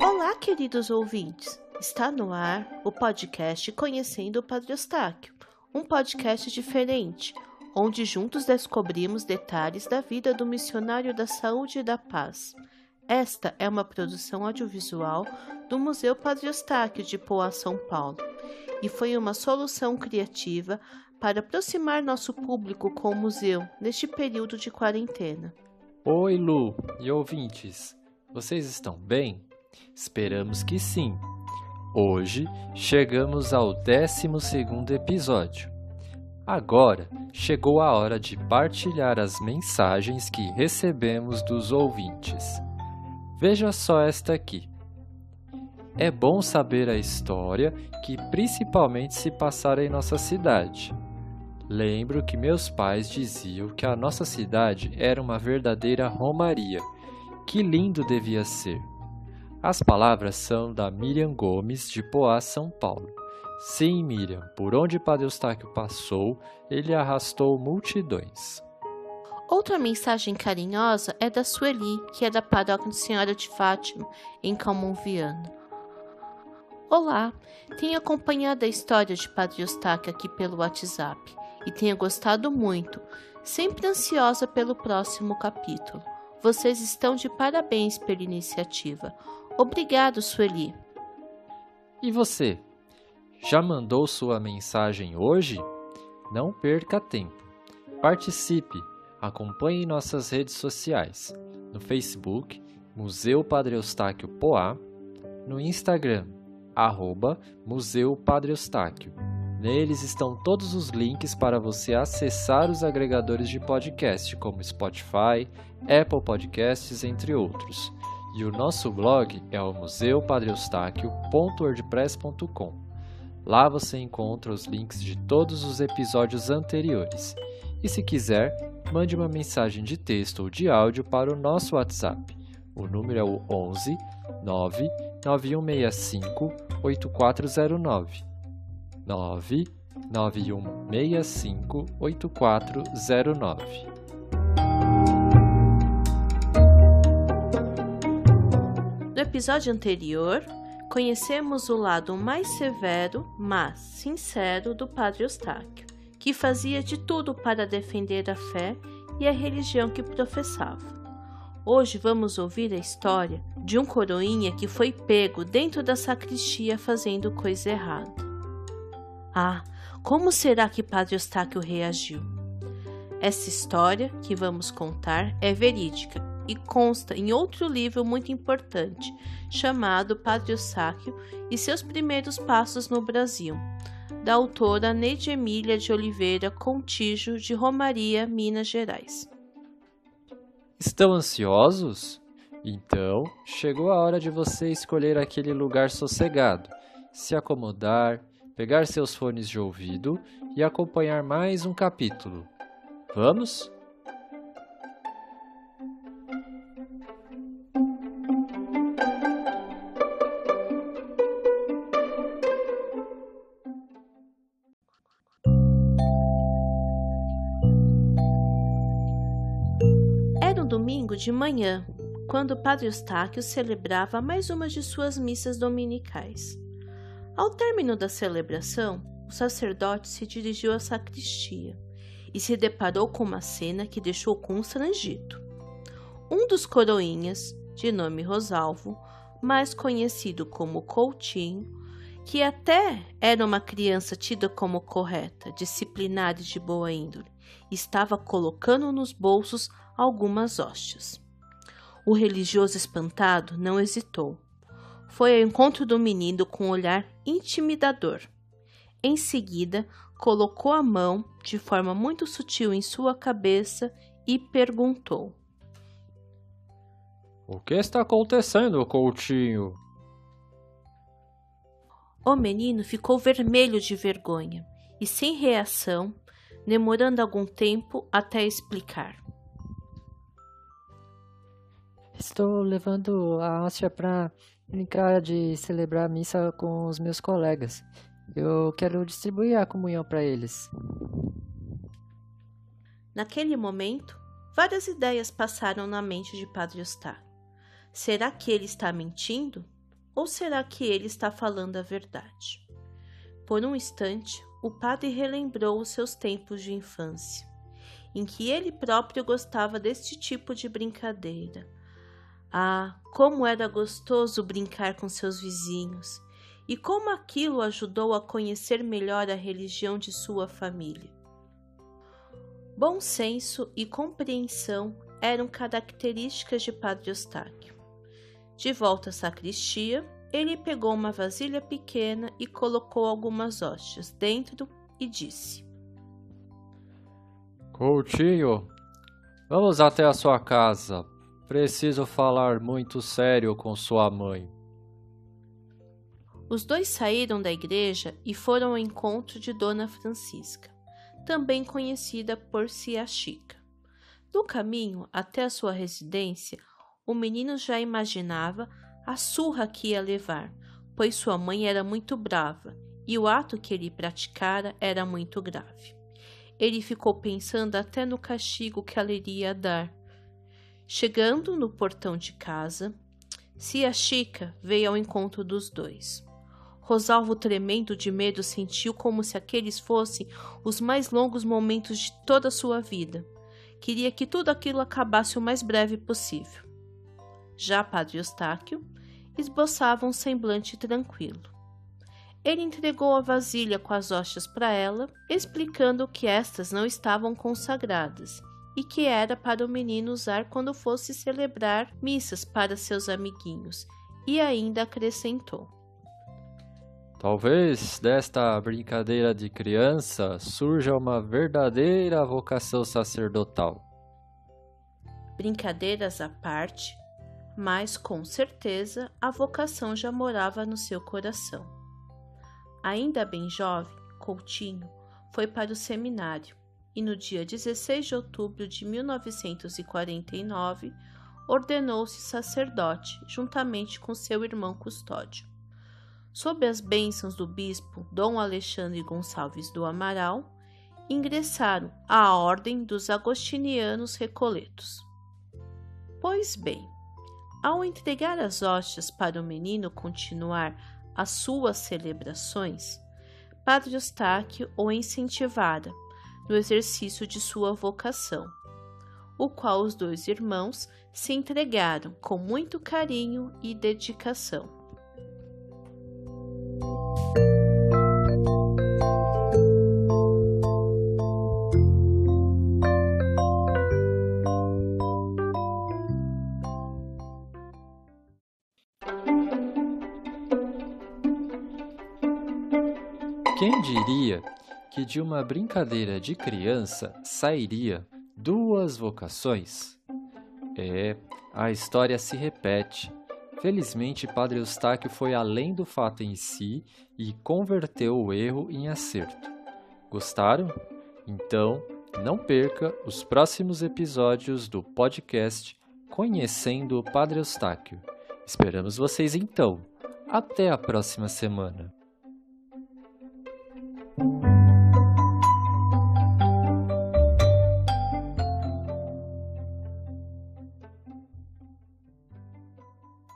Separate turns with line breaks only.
Olá, queridos ouvintes. Está no ar o podcast Conhecendo o Padre Eustáquio, um podcast diferente, onde juntos descobrimos detalhes da vida do missionário da saúde e da paz. Esta é uma produção audiovisual do Museu Padre Eustáquio de Poá, São Paulo, e foi uma solução criativa para aproximar nosso público com o museu neste período de quarentena.
Oi, Lu e ouvintes, vocês estão bem? Esperamos que sim. Hoje chegamos ao 12 episódio. Agora chegou a hora de partilhar as mensagens que recebemos dos ouvintes. Veja só esta aqui. É bom saber a história que principalmente se passara em nossa cidade. Lembro que meus pais diziam que a nossa cidade era uma verdadeira romaria. Que lindo devia ser! As palavras são da Miriam Gomes, de Poá, São Paulo. Sim, Miriam, por onde Padre Eustáquio passou, ele arrastou multidões.
Outra mensagem carinhosa é da Sueli, que é da paróquia Senhora de Fátima, em Calmon-Viana. Olá, tenho acompanhado a história de Padre Eustáquio aqui pelo WhatsApp e tenho gostado muito, sempre ansiosa pelo próximo capítulo. Vocês estão de parabéns pela iniciativa. Obrigado, Sueli.
E você? Já mandou sua mensagem hoje? Não perca tempo. Participe, acompanhe nossas redes sociais. No Facebook, Museu Padre Eustáquio Poá, no Instagram, arroba Museu Padre Eustáquio. Neles estão todos os links para você acessar os agregadores de podcast, como Spotify, Apple Podcasts, entre outros. E o nosso blog é o museupadreeustáquio.wordpress.com. Lá você encontra os links de todos os episódios anteriores. E se quiser, mande uma mensagem de texto ou de áudio para o nosso WhatsApp. O número é o 11 9 9165 8409. 9 9165 8409.
No episódio anterior, conhecemos o lado mais severo, mas sincero do Padre Eustáquio, que fazia de tudo para defender a fé e a religião que professava. Hoje vamos ouvir a história de um coroinha que foi pego dentro da sacristia fazendo coisa errada. Ah, como será que Padre Eustáquio reagiu? Essa história que vamos contar é verídica e consta em outro livro muito importante, chamado Padre Eustáquio e seus primeiros passos no Brasil, da autora Neide Emília de Oliveira Contígio, de Romaria, Minas Gerais.
Estão ansiosos? Então, chegou a hora de você escolher aquele lugar sossegado, se acomodar, pegar seus fones de ouvido e acompanhar mais um capítulo. Vamos?
domingo de manhã, quando o padre Eustáquio celebrava mais uma de suas missas dominicais. Ao término da celebração, o sacerdote se dirigiu à sacristia e se deparou com uma cena que deixou constrangido. Um dos coroinhas, de nome Rosalvo, mais conhecido como Coutinho, que até era uma criança tida como correta, disciplinada e de boa índole, estava colocando nos bolsos algumas hóstias. O religioso espantado não hesitou. Foi ao encontro do menino com um olhar intimidador. Em seguida, colocou a mão de forma muito sutil em sua cabeça e perguntou:
O que está acontecendo, Coutinho?
O menino ficou vermelho de vergonha e sem reação, demorando algum tempo até explicar.
Estou levando a hóstia para brincar de celebrar a missa com os meus colegas. Eu quero distribuir a comunhão para eles.
Naquele momento, Várias ideias passaram na mente de Padre Eustáquio. Será que ele está mentindo? Ou será que ele está falando a verdade? Por um instante, o padre relembrou os seus tempos de infância, em que ele próprio gostava deste tipo de brincadeira. Ah, como era gostoso brincar com seus vizinhos, e como aquilo ajudou a conhecer melhor a religião de sua família. Bom senso e compreensão eram características de Padre Eustáquio. De volta à sacristia, ele pegou uma vasilha pequena e colocou algumas hóstias dentro e disse:
Coutinho, vamos até a sua casa. Preciso falar muito sério com sua mãe.
Os dois saíram da igreja e foram ao encontro de Dona Francisca também conhecida por Cia Chica. No caminho até a sua residência, o menino já imaginava a surra que ia levar, pois sua mãe era muito brava e o ato que ele praticara era muito grave. Ele ficou pensando até no castigo que ela iria dar. Chegando no portão de casa, Cia Chica veio ao encontro dos dois. Rosalvo, tremendo de medo, sentiu como se aqueles fossem os mais longos momentos de toda a sua vida. Queria que tudo aquilo acabasse o mais breve possível. Já Padre Eustáquio esboçava um semblante tranquilo. Ele entregou a vasilha com as hóstias para ela, explicando que estas não estavam consagradas e que era para o menino usar quando fosse celebrar missas para seus amiguinhos, e ainda acrescentou:
Talvez desta brincadeira de criança surja uma verdadeira vocação sacerdotal.
Brincadeiras à parte, mas com certeza a vocação já morava no seu coração. Ainda bem jovem, Coutinho foi para o seminário e no dia 16 de outubro de 1949 ordenou-se sacerdote juntamente com seu irmão Custódio sob as bênçãos do bispo Dom Alexandre Gonçalves do Amaral, ingressaram à Ordem dos Agostinianos Recoletos. Pois bem, ao entregar as hóstias para o menino continuar as suas celebrações, Padre Eustáquio o incentivara no exercício de sua vocação, o qual os dois irmãos se entregaram com muito carinho e dedicação.
Quem diria que de uma brincadeira de criança sairia duas vocações? É, a história se repete. Felizmente, Padre Eustáquio foi além do fato em si e converteu o erro em acerto. Gostaram? Então, não perca os próximos episódios do podcast Conhecendo o Padre Eustáquio. Esperamos vocês então. Até a próxima semana.